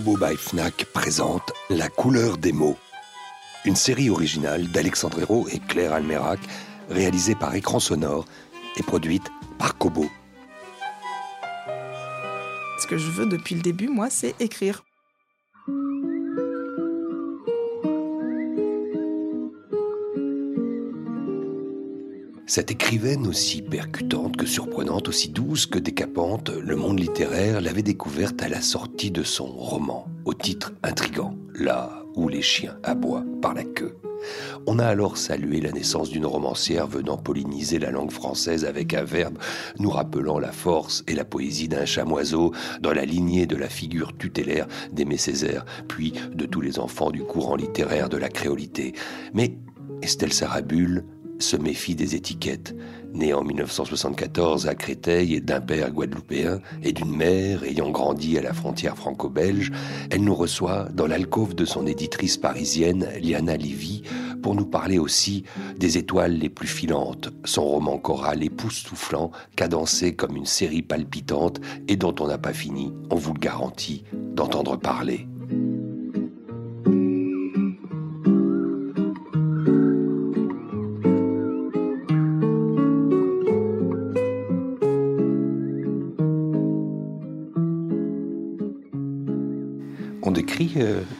Kobo by Fnac présente La couleur des mots. Une série originale d'Alexandre Hérault et Claire Almerac, réalisée par Écran Sonore et produite par Kobo. Ce que je veux depuis le début, moi, c'est écrire. Cette écrivaine aussi percutante que surprenante, aussi douce que décapante, le monde littéraire l'avait découverte à la sortie de son roman, au titre intrigant, Là où les chiens aboient par la queue. On a alors salué la naissance d'une romancière venant polliniser la langue française avec un verbe nous rappelant la force et la poésie d'un chamoiseau dans la lignée de la figure tutélaire d'Aimé Césaire, puis de tous les enfants du courant littéraire de la créolité. Mais Estelle Sarabul se méfie des étiquettes. Née en 1974 à Créteil et d'un père guadeloupéen et d'une mère ayant grandi à la frontière franco-belge, elle nous reçoit dans l'alcôve de son éditrice parisienne, Liana Livy, pour nous parler aussi des étoiles les plus filantes, son roman choral époustouflant, cadencé comme une série palpitante et dont on n'a pas fini, on vous le garantit, d'entendre parler.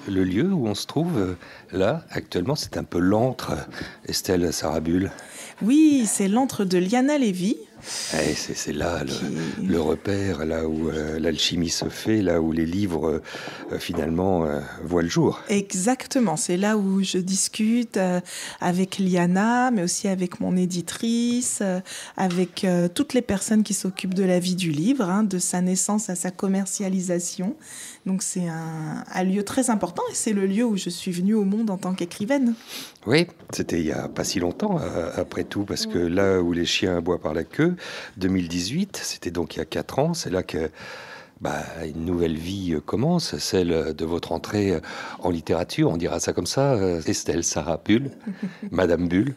Le lieu où on se trouve euh, là, actuellement, c'est un peu l'antre, Estelle Sarabul. Oui, c'est l'antre de Liana Lévy. Eh, c'est là le, le repère, là où euh, l'alchimie se fait, là où les livres euh, finalement euh, voient le jour. Exactement, c'est là où je discute avec Liana, mais aussi avec mon éditrice, avec toutes les personnes qui s'occupent de la vie du livre, hein, de sa naissance à sa commercialisation. Donc c'est un, un lieu très important et c'est le lieu où je suis venue au monde en tant qu'écrivaine. Oui, c'était il y a pas si longtemps, après tout, parce que là où les chiens aboient par la queue, 2018, c'était donc il y a quatre ans, c'est là que bah, une nouvelle vie euh, commence, celle de votre entrée euh, en littérature, on dira ça comme ça, euh, Estelle Sarah Bull, Madame Bull.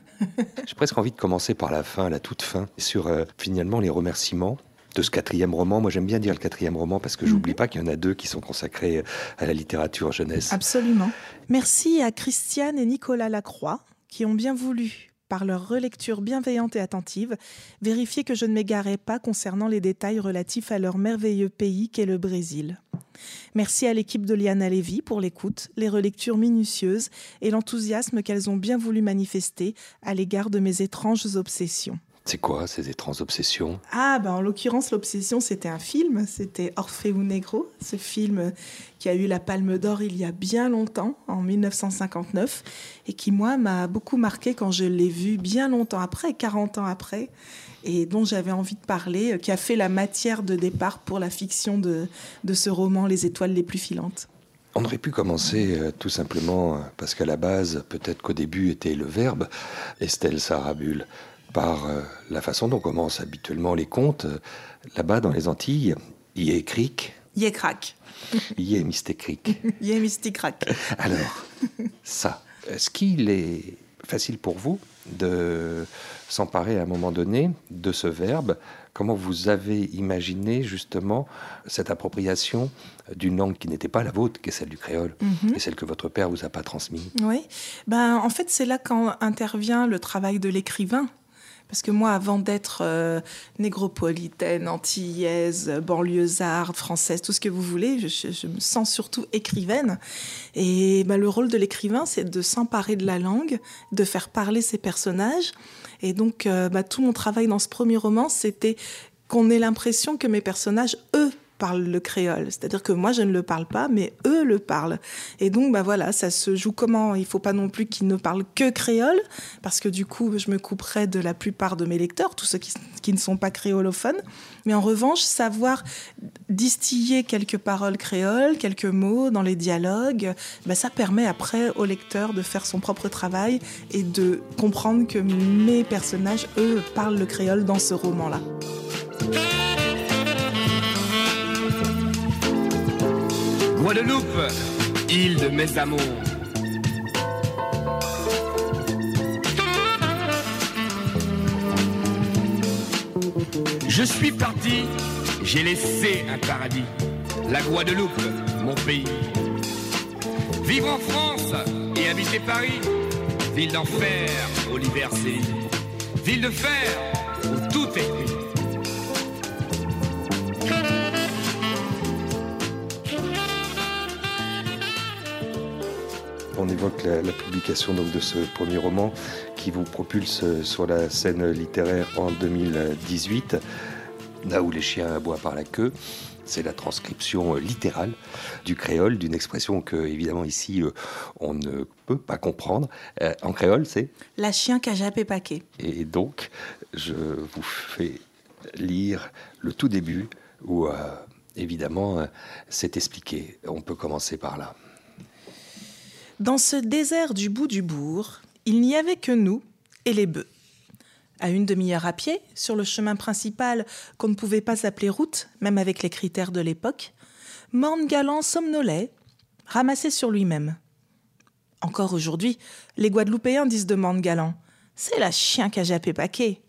J'ai presque envie de commencer par la fin, la toute fin, sur euh, finalement les remerciements de ce quatrième roman. Moi, j'aime bien dire le quatrième roman parce que j'oublie pas qu'il y en a deux qui sont consacrés euh, à la littérature jeunesse. Absolument. Merci à Christiane et Nicolas Lacroix qui ont bien voulu, par leur relecture bienveillante et attentive, vérifier que je ne m'égarais pas concernant les détails relatifs à leur merveilleux pays qu'est le Brésil. Merci à l'équipe de Liana Lévy pour l'écoute, les relectures minutieuses et l'enthousiasme qu'elles ont bien voulu manifester à l'égard de mes étranges obsessions. C'est quoi ces étranges obsessions? Ah, ben en l'occurrence, l'obsession, c'était un film, c'était Orfeu Negro, ce film qui a eu la Palme d'Or il y a bien longtemps, en 1959, et qui, moi, m'a beaucoup marqué quand je l'ai vu bien longtemps après, 40 ans après, et dont j'avais envie de parler, euh, qui a fait la matière de départ pour la fiction de, de ce roman Les étoiles les plus filantes. On aurait pu commencer euh, tout simplement, euh, parce qu'à la base, peut-être qu'au début était le verbe, Estelle Sarabul, par euh, la façon dont commencent habituellement les contes. Euh, Là-bas, dans les Antilles, il y a cric, Yé crac, il y a mystécric. yé mystique crac. Alors, ça, est-ce qu'il est facile pour vous de s'emparer à un moment donné de ce verbe? Comment vous avez imaginé justement cette appropriation d'une langue qui n'était pas la vôtre, qui est celle du créole, Mhm. et celle que votre père vous a pas transmise? Oui, ben, en fait, c'est là qu'intervient le travail de l'écrivain. Parce que moi, avant d'être euh, négropolitaine, antillaise, banlieusarde, française, tout ce que vous voulez, je, me sens surtout écrivaine. Et ben, le rôle de l'écrivain, c'est de s'emparer de la langue, de faire parler ses personnages. Et donc, euh, ben, tout mon travail dans ce premier roman, c'était qu'on ait l'impression que mes personnages, eux, parlent le créole. C'est-à-dire que moi, je ne le parle pas, mais eux le parlent. Et donc, bah voilà, ça se joue comment? Il faut pas non plus qu'ils ne parlent que créole, parce que du coup, je me couperais de la plupart de mes lecteurs, tous ceux qui, qui ne sont pas créolophones. Mais en revanche, savoir distiller quelques paroles créoles, quelques mots dans les dialogues, bah ça permet après au lecteur de faire son propre travail et de comprendre que mes personnages, eux, parlent le créole dans ce roman-là. Guadeloupe, île de mes amours. Je suis parti, j'ai laissé un paradis, la Guadeloupe, mon pays. Vivre en France et habiter Paris, ville d'enfer où l'hiver ville de fer où tout est gris. On évoque la, publication donc de ce premier roman qui vous propulse sur la scène littéraire en 2018, là où les chiens aboient par la queue. C'est la transcription littérale du créole, d'une expression que, évidemment, ici, euh, on ne peut pas comprendre. Euh, en créole, c'est La chien qu'a jappé paquet. Et donc, je vous fais lire le tout début où, euh, évidemment, c'est expliqué. On peut commencer par là. Dans ce désert du bout du bourg, il n'y avait que nous et les bœufs. À une demi-heure à pied, sur le chemin principal qu'on ne pouvait pas appeler route, même avec les critères de l'époque, Morne Galant somnolait, ramassé sur lui-même. Encore aujourd'hui, les Guadeloupéens disent de Morne Galant C'est la chien qu'a jappé paquet.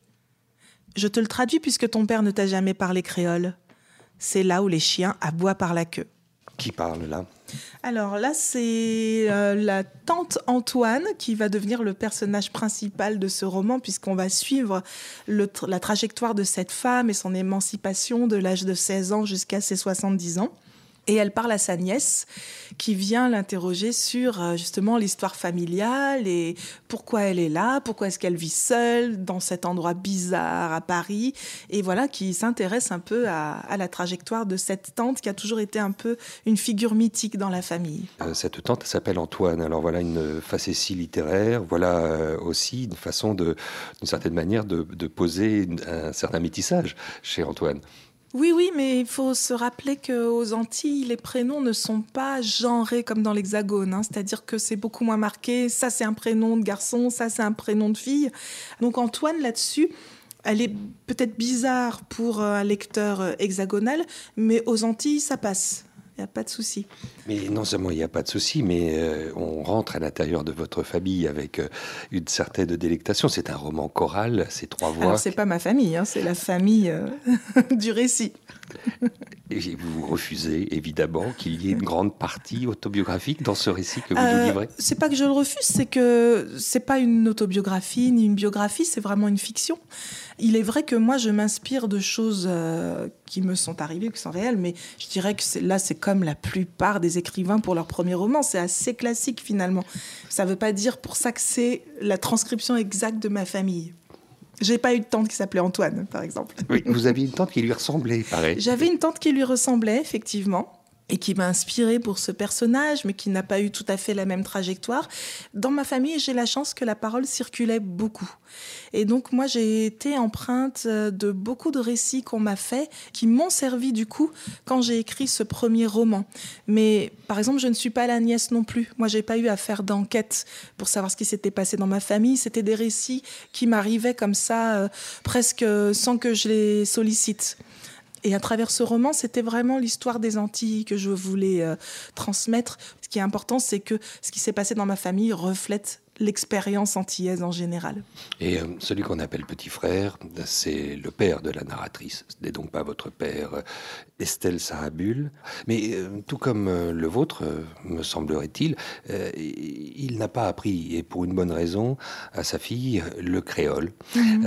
Je te le traduis puisque ton père ne t'a jamais parlé créole. C'est là où les chiens aboient par la queue. Qui parle là? Alors là, c'est euh, la tante Antoine qui va devenir le personnage principal de ce roman, puisqu'on va suivre la trajectoire de cette femme et son émancipation de l'âge de 16 ans jusqu'à ses 70 ans. Et elle parle à sa nièce qui vient l'interroger sur euh, justement l'histoire familiale et pourquoi elle est là, pourquoi est-ce qu'elle vit seule dans cet endroit bizarre à Paris. Et voilà, qui s'intéresse un peu à, la trajectoire de cette tante qui a toujours été un peu une figure mythique dans la famille. Euh, cette tante s'appelle Antoine. Alors voilà une facétie littéraire, voilà euh, aussi une façon d'une certaine manière, de, de poser un certain métissage chez Antoine. Oui, oui, mais il faut se rappeler qu'aux Antilles, les prénoms ne sont pas genrés comme dans l'Hexagone. Hein. C'est-à-dire que c'est beaucoup moins marqué. Ça, c'est un prénom de garçon, ça, c'est un prénom de fille. Donc Antoine, là-dessus, elle est peut-être bizarre pour un lecteur hexagonal, mais aux Antilles, ça passe. Il n'y a pas de souci. Mais non seulement il n'y a pas de souci, mais euh, on rentre à l'intérieur de votre famille avec euh, une certaine délectation. C'est un roman choral, c'est trois voix. Alors c'est pas ma famille, hein, c'est la famille euh, du récit. Et vous refusez évidemment qu'il y ait une grande partie autobiographique dans ce récit que vous nous livrez. C'est pas que je le refuse, c'est que c'est pas une autobiographie ni une biographie, c'est vraiment une fiction. Il est vrai que moi, je m'inspire de choses euh, qui me sont arrivées, qui sont réelles, mais je dirais que là, c'est comme la plupart des écrivains pour leur premier roman. C'est assez classique finalement. Ça ne veut pas dire pour ça que c'est la transcription exacte de ma famille. J'ai pas eu de tante qui s'appelait Antoine, par exemple. Oui, vous aviez une tante qui lui ressemblait, pareil. J'avais une tante qui lui ressemblait, effectivement et qui m'a inspiré pour ce personnage, mais qui n'a pas eu tout à fait la même trajectoire. Dans ma famille, j'ai la chance que la parole circulait beaucoup. Et donc, moi, j'ai été empreinte euh, de beaucoup de récits qu'on m'a fait, qui m'ont servi du coup quand j'ai écrit ce premier roman. Mais, par exemple, je ne suis pas la nièce non plus. Moi, j'ai pas eu à faire d'enquête pour savoir ce qui s'était passé dans ma famille. C'était des récits qui m'arrivaient comme ça, euh, presque sans que je les sollicite. Et à travers ce roman, c'était vraiment l'histoire des Antilles que je voulais euh, transmettre. Ce qui est important, c'est que ce qui s'est passé dans ma famille reflète l'expérience antillaise en général. Et euh, celui qu'on appelle petit frère, c'est le père de la narratrice. Ce n'est donc pas votre père, euh, Estelle Sarabul. Mais euh, tout comme le vôtre, me semblerait-il, il n'a pas appris, et pour une bonne raison, à sa fille le créole. Mhm.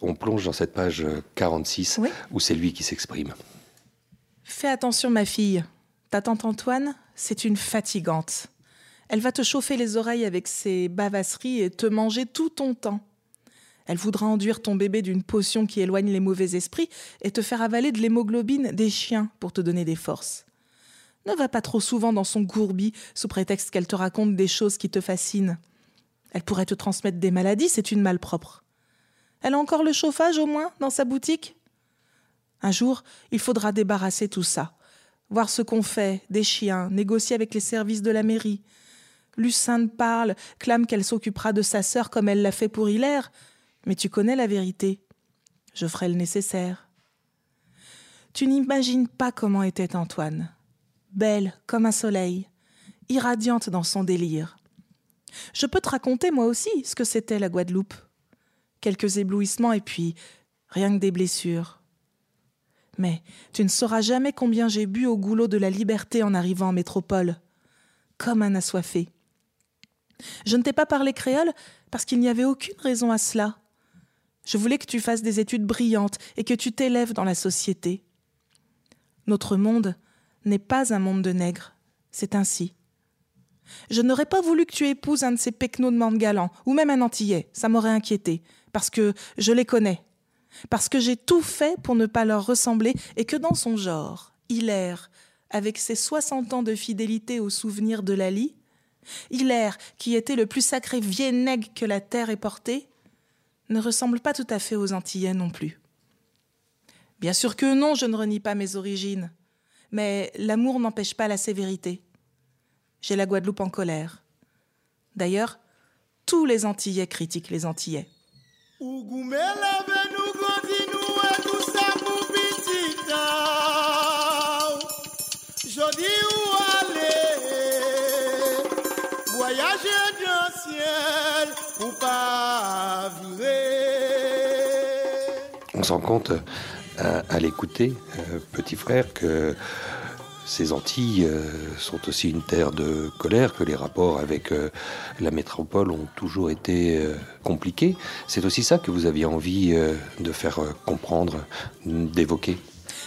on plonge dans cette page 46 où c'est lui qui s'exprime. Fais attention, ma fille. Ta tante Antoine, c'est une fatigante. Elle va te chauffer les oreilles avec ses bavasseries et te manger tout ton temps. Elle voudra enduire ton bébé d'une potion qui éloigne les mauvais esprits et te faire avaler de l'hémoglobine des chiens pour te donner des forces. Ne va pas trop souvent dans son gourbi sous prétexte qu'elle te raconte des choses qui te fascinent. Elle pourrait te transmettre des maladies, c'est une malpropre. Elle a encore le chauffage au moins dans sa boutique? Un jour, il faudra débarrasser tout ça. Voir ce qu'on fait, des chiens, négocier avec les services de la mairie. Lucinde parle, clame qu'elle s'occupera de sa sœur comme elle l'a fait pour Hilaire, mais tu connais la vérité. Je ferai le nécessaire. Tu n'imagines pas comment était Antoine. Belle comme un soleil, irradiante dans son délire. Je peux te raconter moi aussi ce que c'était la Guadeloupe. Quelques éblouissements et puis rien que des blessures. Mais tu ne sauras jamais combien j'ai bu au goulot de la liberté en arrivant en métropole, comme un assoiffé. Je ne t'ai pas parlé créole parce qu'il n'y avait aucune raison à cela. Je voulais que tu fasses des études brillantes et que tu t'élèves dans la société. Notre monde n'est pas un monde de nègres, c'est ainsi. Je n'aurais pas voulu que tu épouses un de ces pecnos de monde galant, ou même un antillais, ça m'aurait inquiété, parce que je les connais, parce que j'ai tout fait pour ne pas leur ressembler et que dans son genre, Hilaire, avec ses soixante ans de fidélité au souvenir de Lali, Hilaire, qui était le plus sacré vieil nègre que la terre ait porté, ne ressemble pas tout à fait aux Antillais non plus. Bien sûr que non, je ne renie pas mes origines, mais l'amour n'empêche pas la sévérité. J'ai la Guadeloupe en colère. D'ailleurs, tous les Antillais critiquent les Antillais. On s'en compte euh, à, l'écouter, euh, petit frère, que ces Antilles euh, sont aussi une terre de colère, que les rapports avec la métropole ont toujours été compliqués. C'est aussi ça que vous aviez envie de faire comprendre, d'évoquer?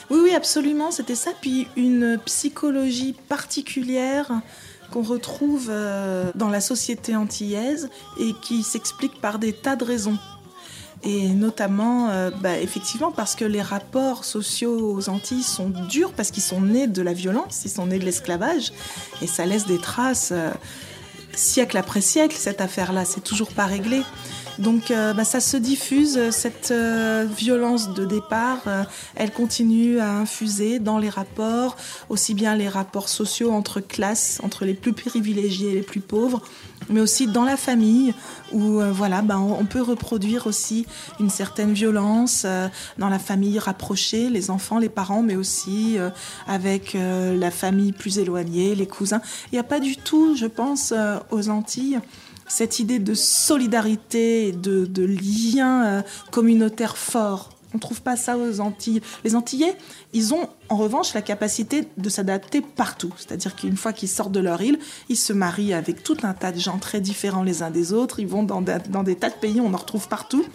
Oui, oui, absolument, c'était ça. Puis une psychologie particulière qu'on retrouve dans la société antillaise et qui s'explique par des tas de raisons. Et notamment, euh, bah, effectivement, parce que les rapports sociaux aux Antilles sont durs, parce qu'ils sont nés de la violence, ils sont nés de l'esclavage, et ça laisse des traces euh, siècle après siècle, cette affaire-là, c'est toujours pas réglé. Donc euh, bah, ça se diffuse, cette violence de départ, elle continue à infuser dans les rapports, aussi bien les rapports sociaux entre classes, entre les plus privilégiés et les plus pauvres, mais aussi dans la famille, où euh, voilà, ben, on, peut reproduire aussi une certaine violence euh, dans la famille rapprochée, les enfants, les parents, mais aussi euh, avec la famille plus éloignée, les cousins. Il n'y a pas du tout, je pense, aux Antilles cette idée de solidarité, de, de lien communautaire fort on trouve pas ça aux Antilles. Les Antillais, ils ont en revanche la capacité de s'adapter partout. C'est-à-dire qu'une fois qu'ils sortent de leur île, ils se marient avec tout un tas de gens très différents les uns des autres. Ils vont dans des tas de pays, on en retrouve partout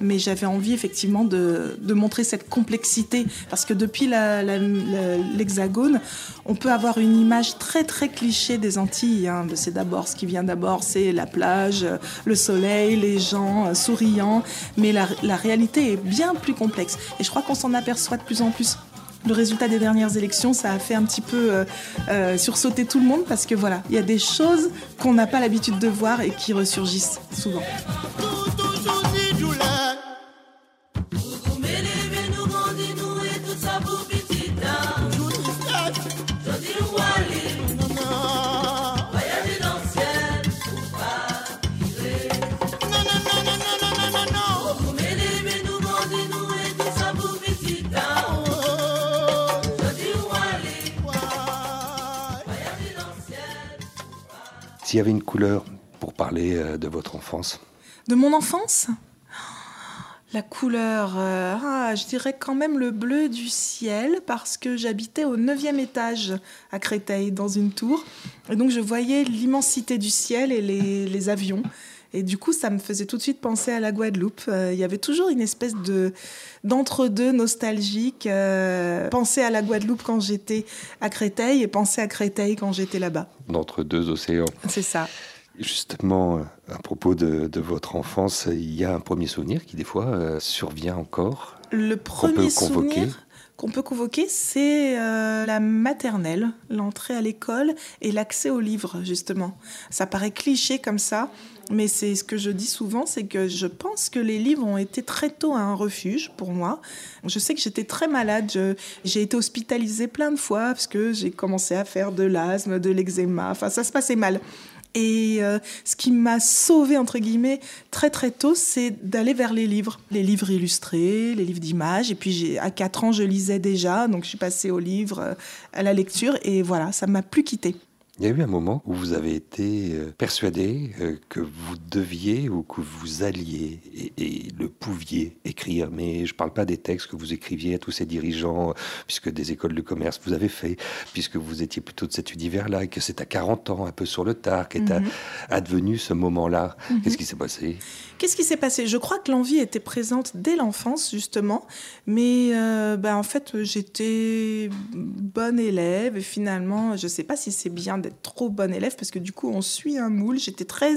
mais j'avais envie effectivement de, montrer cette complexité parce que depuis l'Hexagone, on peut avoir une image très très cliché des Antilles. Hein. C'est d'abord ce qui vient d'abord, c'est la plage, le soleil, les gens euh, souriants, mais la, réalité est bien plus complexe. Et je crois qu'on s'en aperçoit de plus en plus le résultat des dernières élections, ça a fait un petit peu euh, euh, sursauter tout le monde parce que voilà, il y a des choses qu'on n'a pas l'habitude de voir et qui ressurgissent souvent. S'il y avait une couleur pour parler euh, de votre enfance. De mon enfance? La couleur, euh, ah, je dirais quand même le bleu du ciel parce que j'habitais au neuvième étage à Créteil dans une tour. Et donc je voyais l'immensité du ciel et les, avions et du coup ça me faisait tout de suite penser à la Guadeloupe. Euh, il y avait toujours une espèce de d'entre-deux nostalgique, penser à la Guadeloupe quand j'étais à Créteil et penser à Créteil quand j'étais là-bas. D'entre deux océans. C'est ça. Justement, à propos de, votre enfance, il y a un premier souvenir qui des fois euh, survient encore. Le premier souvenir qu'on peut convoquer, c'est euh, la maternelle, l'entrée à l'école et l'accès aux livres, justement. Ça paraît cliché comme ça, mais c'est ce que je dis souvent, c'est que je pense que les livres ont été très tôt un refuge pour moi. Je sais que j'étais très malade, j'ai été hospitalisée plein de fois parce que j'ai commencé à faire de l'asthme, de l'eczéma, enfin ça se passait mal. Et euh, ce qui m'a sauvée, entre guillemets, très très tôt, c'est d'aller vers les livres. Les livres illustrés, les livres d'images. Et puis à 4 ans, je lisais déjà, donc je suis passée aux livres, euh, à la lecture, et voilà, ça m'a plus quittée. Il y a eu un moment où vous avez été euh, persuadé euh, que vous deviez ou que vous alliez et, le pouviez écrire. Mais je ne parle pas des textes que vous écriviez à tous ces dirigeants, puisque des écoles de commerce vous avez fait, puisque vous étiez plutôt de cet univers-là, et que c'est à 40 ans, un peu sur le tard, qu'est mhm. advenu ce moment-là. Mhm. Qu'est-ce qui s'est passé? Qu'est-ce qui s'est passé? Je crois que l'envie était présente dès l'enfance, justement. Mais euh, ben, en fait, j'étais bonne élève et finalement, je ne sais pas si c'est bien trop bonne élève parce que du coup, on suit un moule. J'étais très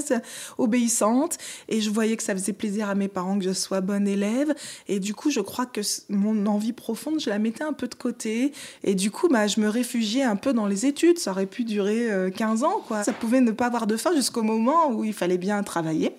obéissante et je voyais que ça faisait plaisir à mes parents que je sois bonne élève. Et du coup, je crois que mon envie profonde, je la mettais un peu de côté. Et du coup, bah, je me réfugiais un peu dans les études. Ça aurait pu durer 15 euh, ans, quoi. Ça pouvait ne pas avoir de fin jusqu'au moment où il fallait bien travailler.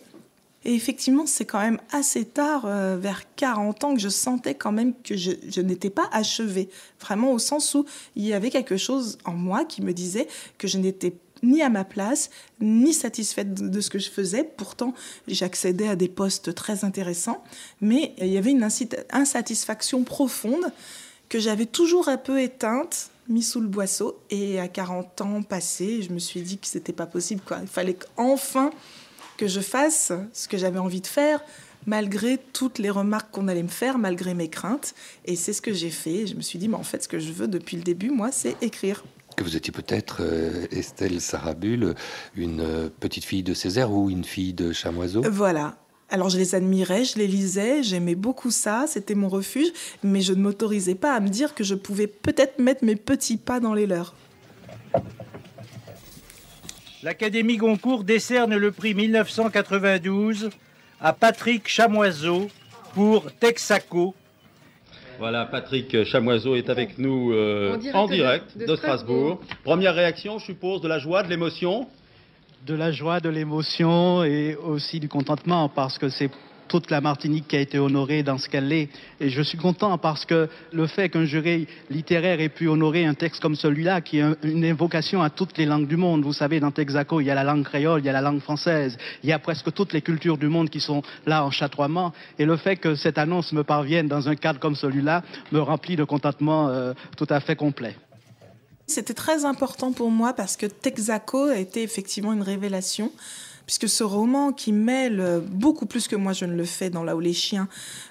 Et effectivement, c'est quand même assez tard, euh, vers 40 ans, que je sentais quand même que je, n'étais pas achevée. Vraiment au sens où il y avait quelque chose en moi qui me disait que je n'étais ni à ma place, ni satisfaite de ce que je faisais. Pourtant, j'accédais à des postes très intéressants, mais il y avait une insatisfaction profonde que j'avais toujours un peu éteinte, mis sous le boisseau. Et à 40 ans passés, je me suis dit que c'était pas possible. Il fallait qu'enfin que je fasse ce que j'avais envie de faire, malgré toutes les remarques qu'on allait me faire, malgré mes craintes. Et c'est ce que j'ai fait. Je me suis dit, mais en fait, ce que je veux depuis le début, moi, c'est écrire. Que vous étiez peut-être, euh, Estelle Sarabul, une euh, petite fille de Césaire ou une fille de Chamoiseau Voilà. Alors je les admirais, je les lisais, j'aimais beaucoup ça, c'était mon refuge, mais je ne m'autorisais pas à me dire que je pouvais peut-être mettre mes petits pas dans les leurs. l'Académie Goncourt décerne le prix 1992 à Patrick Chamoiseau pour Texaco. Voilà, Patrick Chamoiseau est avec nous euh, en direct, de, Strasbourg. Première réaction, je suppose, de la joie, de l'émotion? De la joie, de l'émotion et aussi du contentement parce que c'est toute la Martinique qui a été honorée dans ce qu'elle est. Et je suis content parce que le fait qu'un jury littéraire ait pu honorer un texte comme celui-là, qui est une invocation à toutes les langues du monde. Vous savez, dans Texaco, il y a la langue créole, il y a la langue française, il y a presque toutes les cultures du monde qui sont là en chatoiement. Et le fait que cette annonce me parvienne dans un cadre comme celui-là me remplit de contentement euh, tout à fait complet. C'était très important pour moi parce que Texaco a été effectivement une révélation puisque ce roman qui mêle beaucoup plus que moi je ne le fais dans Là où les chiens,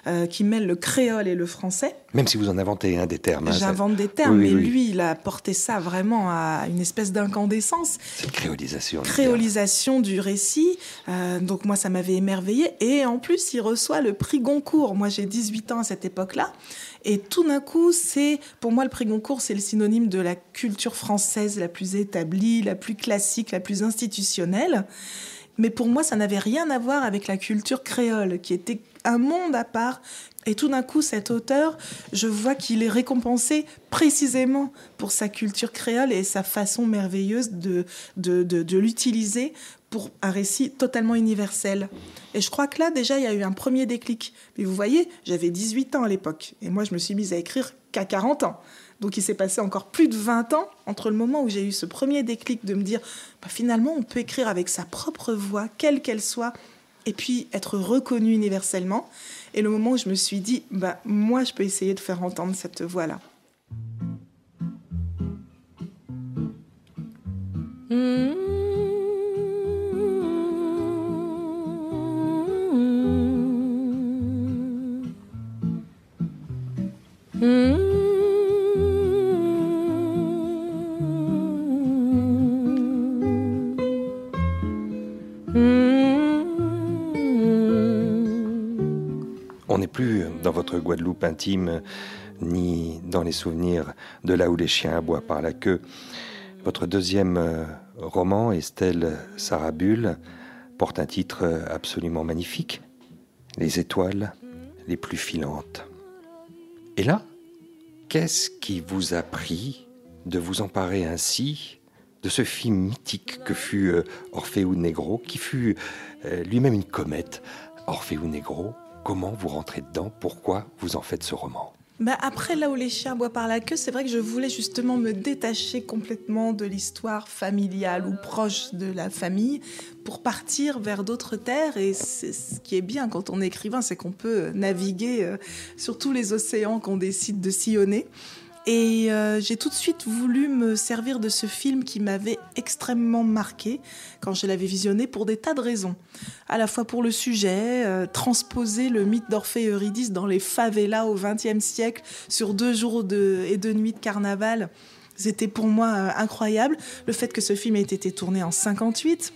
euh, qui mêle le créole et le français. Même si vous en inventez un des termes. Hein, J'invente des termes, mais lui, il a porté ça vraiment à une espèce d'incandescence. Cette créolisation. Créolisation du récit. Euh, donc moi, ça m'avait émerveillé. Et en plus, il reçoit le prix Goncourt. Moi, j'ai 18 ans à cette époque-là. Et tout d'un coup, c'est pour moi le prix Goncourt, c'est le synonyme de la culture française la plus établie, la plus classique, la plus institutionnelle. Mais pour moi, ça n'avait rien à voir avec la culture créole, qui était un monde à part. Et tout d'un coup, cet auteur, je vois qu'il est récompensé précisément pour sa culture créole et sa façon merveilleuse de, de, de, l'utiliser pour un récit totalement universel. Et je crois que là, déjà, il y a eu un premier déclic. Mais vous voyez, j'avais 18 ans à l'époque. Et moi, je me suis mise à écrire qu'à 40 ans. Donc il s'est passé encore plus de 20 ans entre le moment où j'ai eu ce premier déclic de me dire bah, finalement on peut écrire avec sa propre voix, quelle qu'elle soit, et puis être reconnu universellement, et le moment où je me suis dit bah, moi je peux essayer de faire entendre cette voix-là. Mmh. Ni dans les souvenirs de là où les chiens aboient par la queue. Votre deuxième euh, roman, Estelle Sarabul, porte un titre euh, absolument magnifique, Les étoiles les plus filantes. Et là, qu'est-ce qui vous a pris de vous emparer ainsi de ce film mythique que fut euh, Orphée ou Negro, qui fut lui-même une comète Orphée ou Negro, comment vous rentrez dedans? Pourquoi vous en faites ce roman? Bah après, là où les chiens boivent par la queue, c'est vrai que je voulais justement me détacher complètement de l'histoire familiale ou proche de la famille pour partir vers d'autres terres. Et ce qui est bien quand on est écrivain, c'est qu'on peut naviguer euh, sur tous les océans qu'on décide de sillonner. Et euh, j'ai tout de suite voulu me servir de ce film qui m'avait extrêmement marqué quand je l'avais visionné pour des tas de raisons. À la fois pour le sujet, euh, transposer le mythe d'Orphée Eurydice dans les favelas au XXe siècle sur deux jours et deux nuits de carnaval. C'était pour moi euh, incroyable. Le fait que ce film ait été tourné en 58,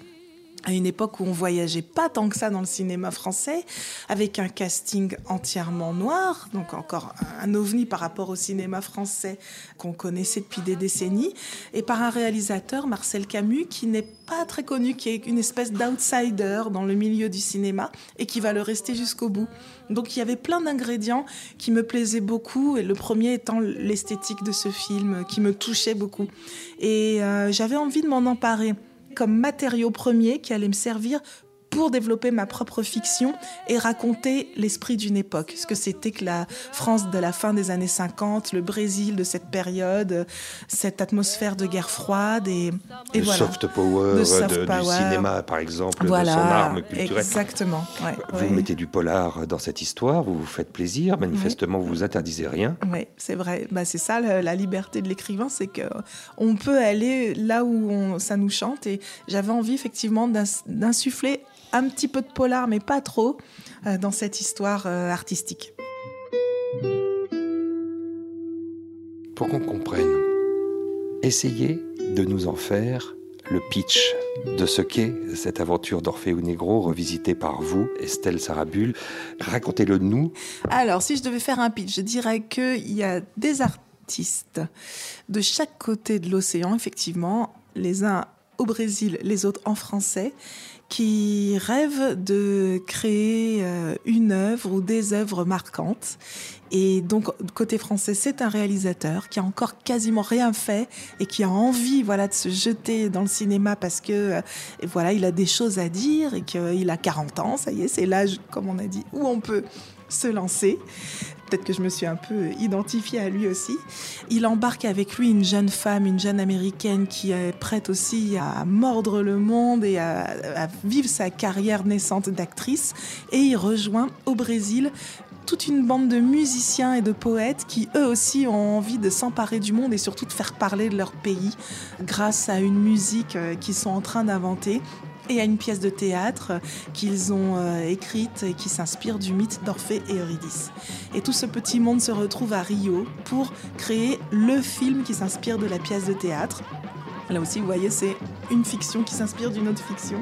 à une époque où on voyageait pas tant que ça dans le cinéma français, avec un casting entièrement noir, donc encore un ovni par rapport au cinéma français qu'on connaissait depuis des décennies, et par un réalisateur, Marcel Camus, qui n'est pas très connu, qui est une espèce d'outsider dans le milieu du cinéma et qui va le rester jusqu'au bout. Donc il y avait plein d'ingrédients qui me plaisaient beaucoup, et le premier étant l'esthétique de ce film qui me touchait beaucoup. Et euh, j'avais envie de m'en emparer comme matériau premier qui allait me servir pour développer ma propre fiction et raconter l'esprit d'une époque, ce que c'était que la France de la fin des années 50, le Brésil de cette période, cette atmosphère de guerre froide et, et le soft power, du cinéma par exemple, de son arme culturelle. Exactement. vous mettez du polar dans cette histoire, vous vous faites plaisir, manifestement vous vous interdisez rien. Oui, c'est vrai. Bah, c'est ça la, liberté de l'écrivain, c'est que on peut aller là où on, ça nous chante et j'avais envie effectivement d'insuffler un petit peu de polar, mais pas trop, euh, dans cette histoire euh, artistique. Pour qu'on comprenne, essayez de nous en faire le pitch de ce qu'est cette aventure d'Orphée ou Négro revisitée par vous, Estelle Sarabul. Racontez-le nous. Alors, si je devais faire un pitch, je dirais qu'il y a des artistes de chaque côté de l'océan, effectivement, les uns au Brésil, les autres en français, qui rêve de créer euh, une œuvre ou des œuvres marquantes. Et donc, côté français, c'est un réalisateur qui a encore quasiment rien fait et qui a envie, voilà, de se jeter dans le cinéma parce que, euh, voilà, il a des choses à dire et qu'il a 40 ans. Ça y est, c'est l'âge, comme on a dit, où on peut se lancer. Peut-être que je me suis un peu identifiée à lui aussi. Il embarque avec lui une jeune femme, une jeune américaine qui est prête aussi à mordre le monde et à, vivre sa carrière naissante d'actrice. Et il rejoint au Brésil toute une bande de musiciens et de poètes qui eux aussi ont envie de s'emparer du monde et surtout de faire parler de leur pays grâce à une musique euh, qu'ils sont en train d'inventer et à une pièce de théâtre qu'ils ont euh, écrite qui s'inspire du mythe d'Orphée et Eurydice. Et tout ce petit monde se retrouve à Rio pour créer le film qui s'inspire de la pièce de théâtre. Là aussi, vous voyez, c'est une fiction qui s'inspire d'une autre fiction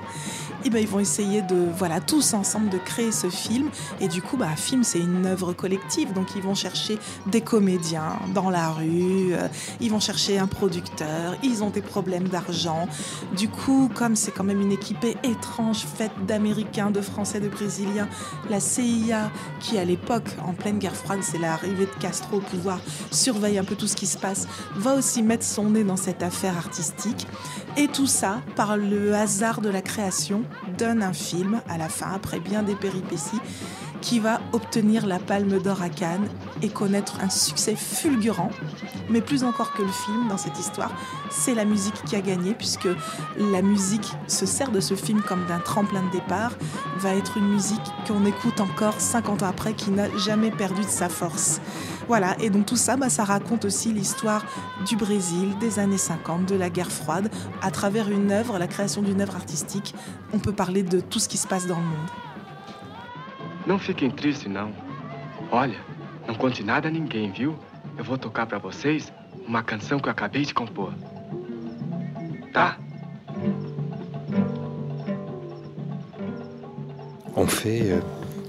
et ben, ils vont essayer de, voilà, tous ensemble de créer ce film. Et du coup, bah, un film, c'est une œuvre collective. Donc, ils vont chercher des comédiens dans la rue, euh, ils vont chercher un producteur, ils ont des problèmes d'argent. Du coup, comme c'est quand même une équipe étrange, faite d'Américains, de Français, de Brésiliens, la CIA, qui à l'époque, en pleine guerre froide, c'est l'arrivée de Castro au pouvoir, surveille un peu tout ce qui se passe, va aussi mettre son nez dans cette affaire artistique. Et tout ça, par le hasard de la création, donne un film à la fin, après bien des péripéties, qui va obtenir la Palme d'Or à Cannes et connaître un succès fulgurant. Mais plus encore que le film dans cette histoire, c'est la musique qui a gagné, puisque la musique se sert de ce film comme d'un tremplin de départ, va être une musique qu'on écoute encore 50 ans après, qui n'a jamais perdu de sa force. Voilà, et donc tout ça, bah, ça raconte aussi l'histoire du Brésil, des années 50, de la guerre froide, à travers une œuvre, la création d'une œuvre artistique. On peut parler de tout ce qui se passe dans le monde. Não fiquem tristes, não. Olha, não conte nada a ninguém, viu? Eu vou tocar para vocês uma canção que eu acabei de compor. Tá? On fait euh,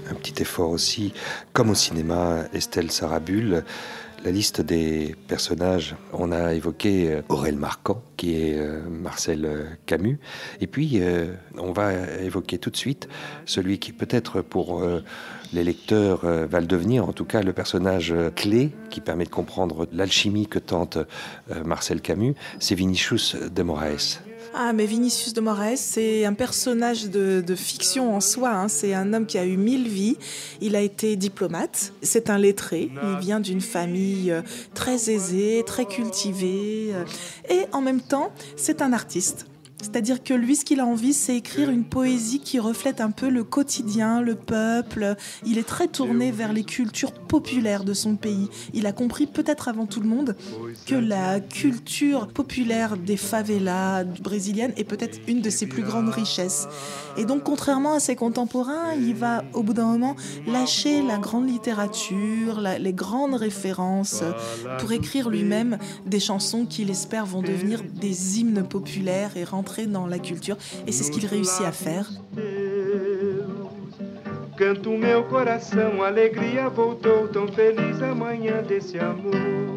un petit effort aussi, comme au cinéma, Estelle Sarabul, la liste des personnages. On a évoqué euh, Aurel Marquand, qui est euh, Marcel euh, Camus. Et puis, on va évoquer tout de suite celui qui peut-être pour les lecteurs va le devenir, en tout cas le personnage clé qui permet de comprendre l'alchimie que tente Marcel Camus, c'est Vinicius de Moraes. Ah, mais Vinicius de Moraes, c'est un personnage de, fiction en soi. Hein. C'est un homme qui a eu mille vies. Il a été diplomate. C'est un lettré. Il vient d'une famille euh, très aisée, très cultivée. Euh, et en même temps, c'est un artiste. C'est-à-dire que lui, ce qu'il a envie, c'est écrire une poésie qui reflète un peu le quotidien, le peuple. Il est très tourné vers les cultures populaires de son pays. Il a compris, peut-être avant tout le monde, que la culture populaire des favelas brésiliennes est peut-être une de ses plus grandes richesses. Et donc, contrairement à ses contemporains, il va, au bout d'un moment, lâcher la grande littérature, les grandes références, pour écrire lui-même des chansons qu'il espère vont devenir des hymnes populaires et rentrer dans la culture. Et c'est ce qu'il réussit à faire. Canto meu coração, alegria voltou, tão feliz amanhã desse amor.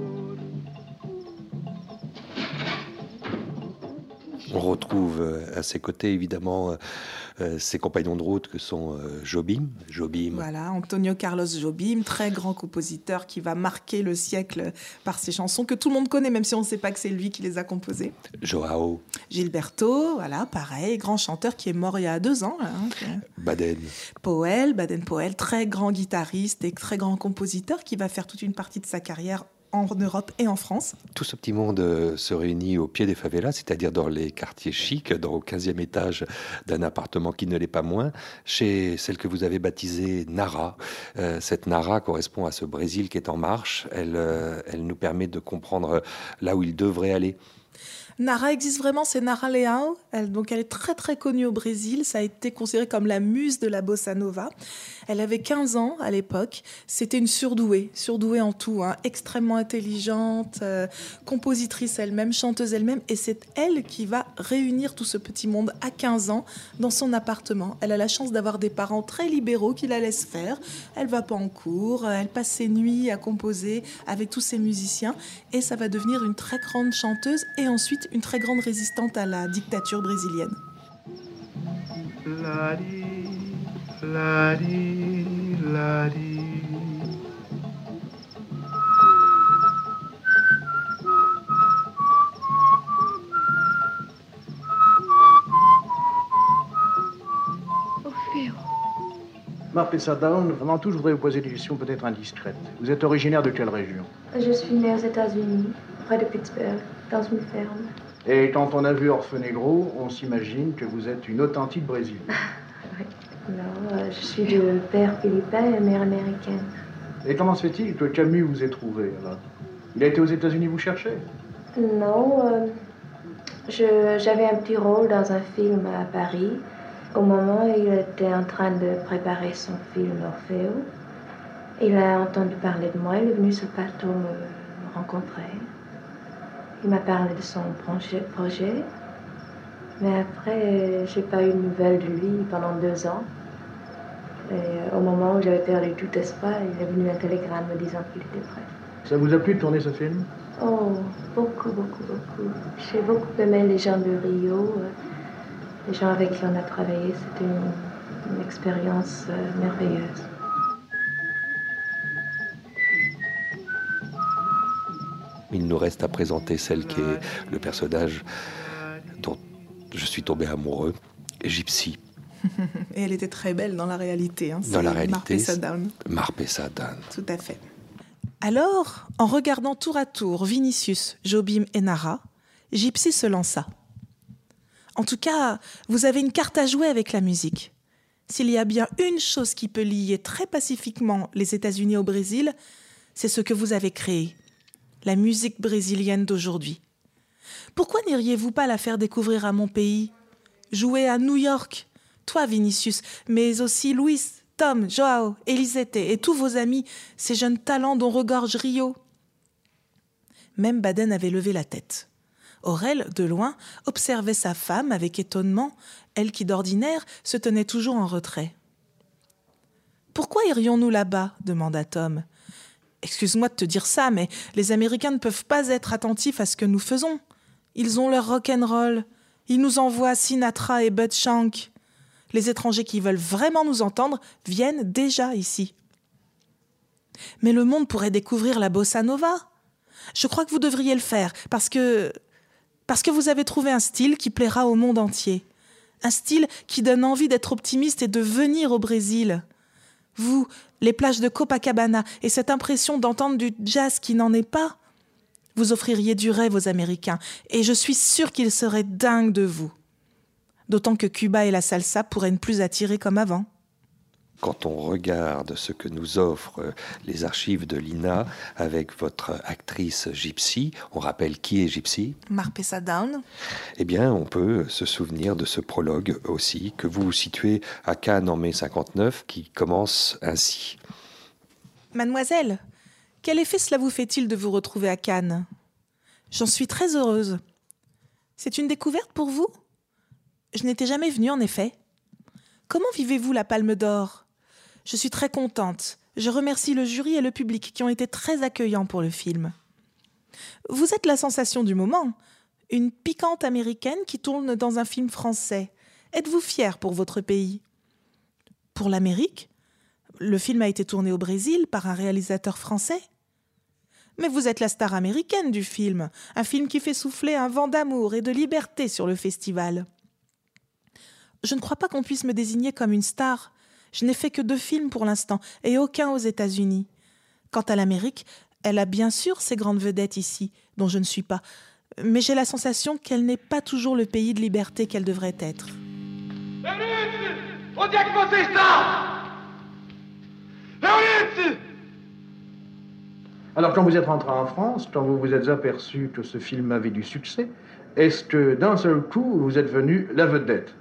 On retrouve euh, à ses côtés évidemment euh, euh, ses compagnons de route que sont Jobim. Jobim. Voilà, Antonio Carlos Jobim, très grand compositeur qui va marquer le siècle par ses chansons que tout le monde connaît, même si on ne sait pas que c'est lui qui les a composées. Joao. Gilberto, voilà, pareil, grand chanteur qui est mort il y a deux ans. Hein, Baden. Poel, Baden Poel, très grand guitariste et très grand compositeur qui va faire toute une partie de sa carrière en Europe et en France. Tout ce petit monde euh, se réunit au pied des favelas, c'est-à-dire dans les quartiers chics, dans au 15e étage d'un appartement qui ne l'est pas moins, chez celle que vous avez baptisée Nara. Euh, cette Nara correspond à ce Brésil qui est en marche. Elle, euh, elle nous permet de comprendre là où il devrait aller. Nara existe vraiment, c'est Nara Leão. Elle, donc elle est très très connue au Brésil. Ça a été considéré comme la muse de la bossa nova. Elle avait 15 ans à l'époque. C'était une surdouée, surdouée en tout, hein. extrêmement intelligente, euh, compositrice elle-même, chanteuse elle-même. Et c'est elle qui va réunir tout ce petit monde à 15 ans dans son appartement. Elle a la chance d'avoir des parents très libéraux qui la laissent faire. Elle va pas en cours, elle passe ses nuits à composer avec tous ses musiciens. Et ça va devenir une très grande chanteuse et ensuite une très grande résistante à la dictature brésilienne. Lari, lari, lari. Marc Pessadon, avant tout, je voudrais vous poser des questions peut-être indiscrètes. Vous êtes originaire de quelle région? Je suis née aux États-Unis, près de Pittsburgh, dans une ferme. Et quand on a vu Orfenegro, on s'imagine que vous êtes une authentique brésilienne. oui. Non, euh, je suis de père philippin et mère américaine. Et comment se fait-il que Camus vous ait trouvé là? Il a été aux États-Unis vous chercher? Non, euh, j'avais un petit rôle dans un film à Paris. Au moment où il était en train de préparer son film Orfeo, il a entendu parler de moi, il est venu sur le plateau me rencontrer. Il m'a parlé de son projet, mais après, j'ai pas eu de nouvelles de lui pendant deux ans. Et au moment où j'avais perdu tout espoir, il est venu un télégramme me disant qu'il était prêt. Ça vous a plu de tourner ce film? Oh, beaucoup, beaucoup, beaucoup. J'ai beaucoup aimé les gens de Rio, euh, les gens avec qui on a travaillé. C'était une, expérience euh, merveilleuse. Il nous reste à présenter celle qui est le personnage dont je suis tombé amoureux, Gypsy. Et elle était très belle dans la réalité. Hein. Dans la réalité. Marpessa Tout à fait. Alors, en regardant tour à tour Vinicius, Jobim et Nara, Gypsy se lança. En tout cas, vous avez une carte à jouer avec la musique. S'il y a bien une chose qui peut lier très pacifiquement les États-Unis au Brésil, c'est ce que vous avez créé, la musique brésilienne d'aujourd'hui. Pourquoi n'iriez-vous pas la faire découvrir à mon pays? Jouer à New York Toi, Vinicius, mais aussi Louis, Tom, Joao, Elisette et tous vos amis, ces jeunes talents dont regorge Rio. Même Baden avait levé la tête. Aurel, de loin, observait sa femme avec étonnement, elle qui d'ordinaire se tenait toujours en retrait. Pourquoi irions-nous là-bas? demanda Tom. Excuse-moi de te dire ça, mais les Américains ne peuvent pas être attentifs à ce que nous faisons. Ils ont leur rock'n'roll. Ils nous envoient Sinatra et Bud Shank. Les étrangers qui veulent vraiment nous entendre viennent déjà ici. Mais le monde pourrait découvrir la bossa nova. Je crois que vous devriez le faire parce que parce que vous avez trouvé un style qui plaira au monde entier. Un style qui donne envie d'être optimiste et de venir au Brésil. Vous, les plages de Copacabana et cette impression d'entendre du jazz qui n'en est pas. Vous offririez du rêve aux Américains et je suis sûre qu'ils seraient dingues de vous. D'autant que Cuba et la salsa pourraient ne plus attirer comme avant. Quand on regarde ce que nous offrent les archives de l'INA avec votre actrice Gypsy, on rappelle qui est Gypsy? Marpessa Down. Eh bien, on peut se souvenir de ce prologue aussi que vous situez à Cannes en mai 59 qui commence ainsi. Mademoiselle, quel effet cela vous fait-il de vous retrouver à Cannes? J'en suis très heureuse. C'est une découverte pour vous? Je n'étais jamais venue en effet. Comment vivez-vous la Palme d'Or? Je suis très contente. Je remercie le jury et le public qui ont été très accueillants pour le film. Vous êtes la sensation du moment, une piquante américaine qui tourne dans un film français. Êtes-vous fière pour votre pays? Pour l'Amérique? Le film a été tourné au Brésil par un réalisateur français mais vous êtes la star américaine du film, un film qui fait souffler un vent d'amour et de liberté sur le festival. Je ne crois pas qu'on puisse me désigner comme une star, je n'ai fait que deux films pour l'instant, et aucun aux États-Unis. Quant à l'Amérique, elle a bien sûr ses grandes vedettes ici, dont je ne suis pas, mais j'ai la sensation qu'elle n'est pas toujours le pays de liberté qu'elle devrait être. Alors, quand vous êtes rentré en France, quand vous vous êtes aperçu que ce film avait du succès, est-ce que d'un seul coup, vous êtes venu la vedette?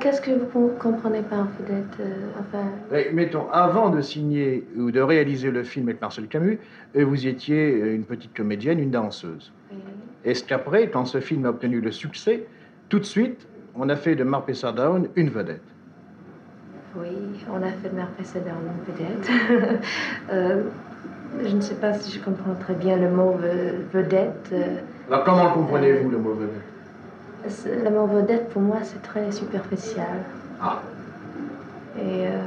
Qu'est-ce que vous comprenez par vedette euh, enfin... Mettons, avant de signer ou de réaliser le film avec Marcel Camus, euh, vous étiez une petite comédienne, une danseuse. Est-ce qu'après, quand ce film a obtenu le succès, tout de suite, on a fait de Marpessa Down une vedette? Oui, on a fait de Marpessa Down une vedette. je ne sais pas si je comprends très bien le mot vedette. Alors comment comprenez-vous le mot vedette? La mot vedette, pour moi, c'est très superficiel. Ah. Et euh,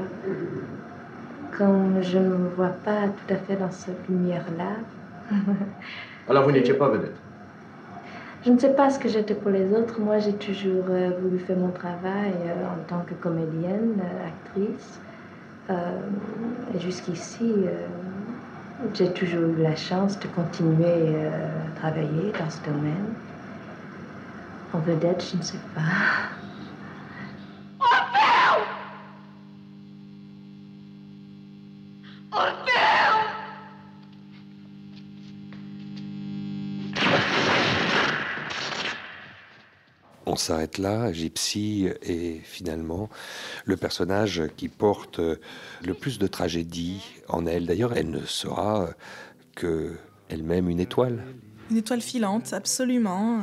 comme je ne me vois pas tout à fait dans cette lumière-là. Alors, vous n'étiez pas vedette? Je ne sais pas ce que j'étais pour les autres. Moi, j'ai toujours euh, voulu faire mon travail euh, en tant que comédienne, actrice. et jusqu'ici, j'ai toujours eu la chance de continuer à travailler dans ce domaine. En vedette, je ne sais pas. On s'arrête là. Gypsy est finalement le personnage qui porte le plus de tragédie en elle. D'ailleurs, elle ne sera que elle-même une étoile. Une étoile filante, absolument.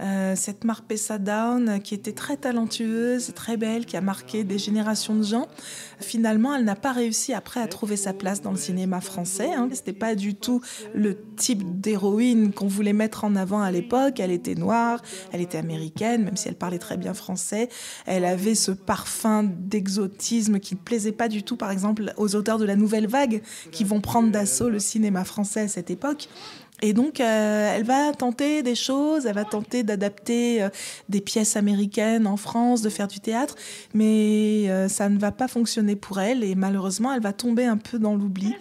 Euh, euh, cette Marpessa Down qui était très talentueuse, très belle, qui a marqué des générations de gens. Finalement, elle n'a pas réussi après à trouver sa place dans le cinéma français. Hein. C'était pas du tout le type d'héroïne qu'on voulait mettre en avant à l'époque. Elle était noire, elle était américaine, même si elle parlait très bien français. Elle avait ce parfum d'exotisme qui ne plaisait pas du tout, par exemple, aux auteurs de la Nouvelle Vague, qui vont prendre d'assaut le cinéma français à cette époque. Et donc, euh, elle va tenter des choses, elle va tenter d'adapter euh, des pièces américaines en France, de faire du théâtre, mais euh, ça ne va pas fonctionner pour elle et malheureusement, elle va tomber un peu dans l'oubli.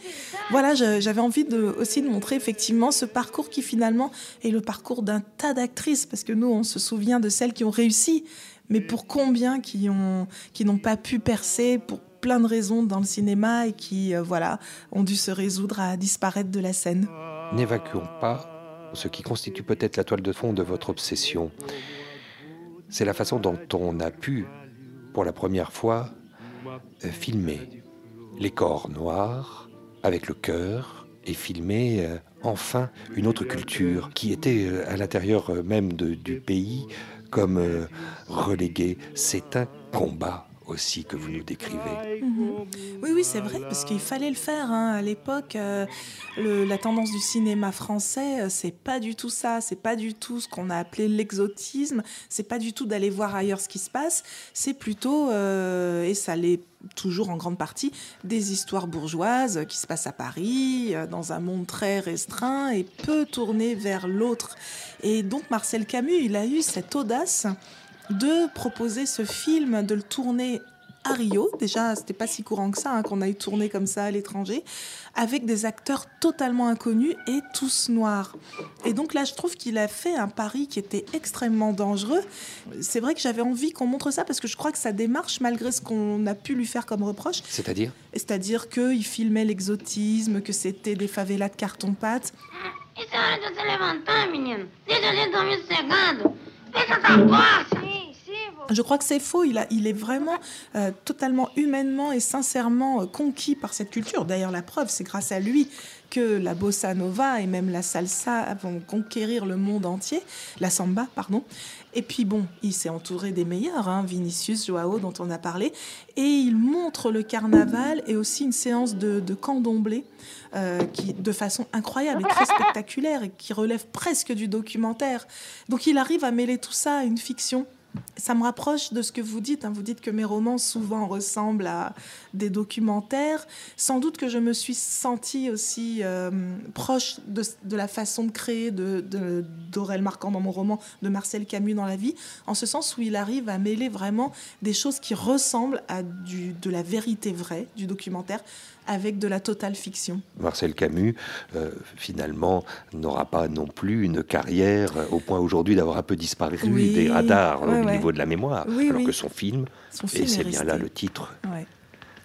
Voilà, j'avais envie aussi de montrer effectivement ce parcours qui finalement est le parcours d'un tas d'actrices, parce que nous, on se souvient de celles qui ont réussi, mais pour combien qui ont qui n'ont pas pu percer pour plein de raisons dans le cinéma et qui, voilà, ont dû se résoudre à disparaître de la scène n'évacuons pas ce qui constitue peut-être la toile de fond de votre obsession. C'est la façon dont on a pu, pour la première fois, euh, filmer les corps noirs avec le cœur et filmer euh, enfin une autre culture qui était euh, à l'intérieur même du pays comme reléguée. C'est un combat aussi que vous nous décrivez. Mhm. Oui, oui, c'est vrai, parce qu'il fallait le faire. hein. À l'époque, euh, la tendance du cinéma français, euh, c'est pas du tout ça. C'est pas du tout ce qu'on a appelé l'exotisme. C'est pas du tout d'aller voir ailleurs ce qui se passe. C'est plutôt, euh, et ça l'est toujours en grande partie, des histoires bourgeoises qui se passent à Paris, dans un monde très restreint et peu tourné vers l'autre. Et donc Marcel Camus, il a eu cette audace de proposer ce film, de le tourner à Rio. Déjà, c'était pas si courant que ça hein, qu'on aille tourner comme ça à l'étranger, avec des acteurs totalement inconnus et tous noirs. Et donc là, je trouve qu'il a fait un pari qui était extrêmement dangereux. C'est vrai que j'avais envie qu'on montre ça parce que je crois que sa démarche, malgré ce qu'on a pu lui faire comme reproche, C'est-à-dire? C'est-à-dire qu'il filmait l'exotisme, que c'était des favelas de carton-pâte. Hora de Je crois que c'est faux. Il, a, il est vraiment euh, totalement humainement et sincèrement euh, conquis par cette culture. D'ailleurs, la preuve, c'est grâce à lui que la bossa nova et même la salsa vont conquérir le monde entier. La samba, pardon. Et puis bon, il s'est entouré des meilleurs, hein, Vinicius, Joao, dont on a parlé. Et il montre le carnaval et aussi une séance de, de candomblé euh, qui, de façon incroyable et très spectaculaire et qui relève presque du documentaire. Donc il arrive à mêler tout ça à une fiction. Ça me rapproche de ce que vous dites. hein. Vous dites que mes romans souvent ressemblent à des documentaires. Sans doute que je me suis sentie aussi euh, proche de, la façon de créer de, de- d'Aurel Marquand dans mon roman, de Marcel Camus dans la vie, en ce sens où il arrive à mêler vraiment des choses qui ressemblent à du, de la vérité vraie, du documentaire, avec de la totale fiction. Marcel Camus, euh, finalement, n'aura pas non plus une carrière euh, au point aujourd'hui d'avoir un peu disparu Oui, des radars ouais, au ouais. niveau de la mémoire. Oui, alors oui. que son film, Son et c'est est bien là le titre,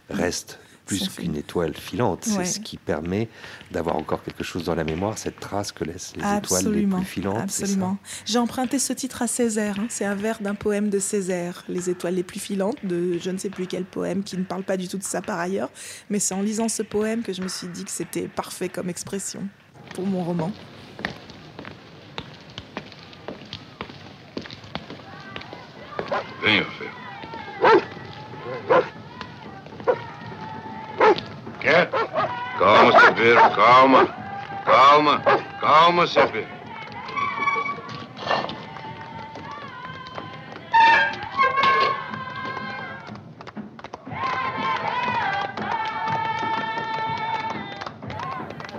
reste plus qu'une étoile filante. Ouais. C'est ce qui permet d'avoir encore quelque chose dans la mémoire, cette trace que laissent les étoiles les plus filantes. absolument. J'ai emprunté ce titre à Césaire. hein. C'est un vers d'un poème de Césaire, Les étoiles les plus filantes, de je ne sais plus quel poème, qui ne parle pas du tout de ça par ailleurs. Mais c'est en lisant ce poème que je me suis dit que c'était parfait comme expression pour mon roman. Venha.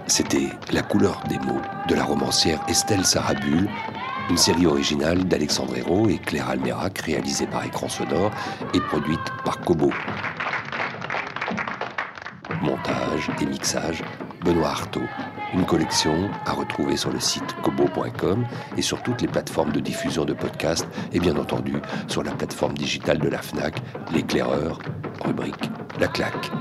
C'était La couleur des mots de la romancière Estelle Sarabul, une série originale d'Alexandre Hérault et Claire Almerac, réalisée par Écran Sonore et produite par Kobo. Et mixage, Benoît Artaud. Une collection à retrouver sur le site kobo.com et sur toutes les plateformes de diffusion de podcasts et bien entendu sur la plateforme digitale de la FNAC, l'éclaireur, rubrique La Claque.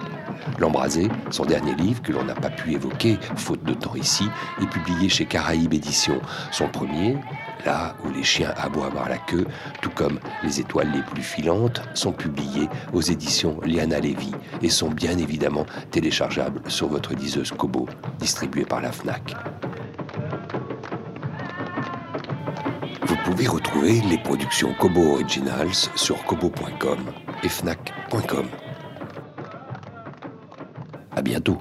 L'Embrasé, son dernier livre que l'on n'a pas pu évoquer, faute de temps ici, est publié chez Caraïbes Éditions. Son premier, là où les chiens aboient par la queue, tout comme les étoiles les plus filantes, sont publiés aux éditions Liana Levy et sont bien évidemment téléchargeables sur votre liseuse Kobo, distribuée par la FNAC. Vous pouvez retrouver les productions Kobo Originals sur kobo.com et fnac.com. À bientôt.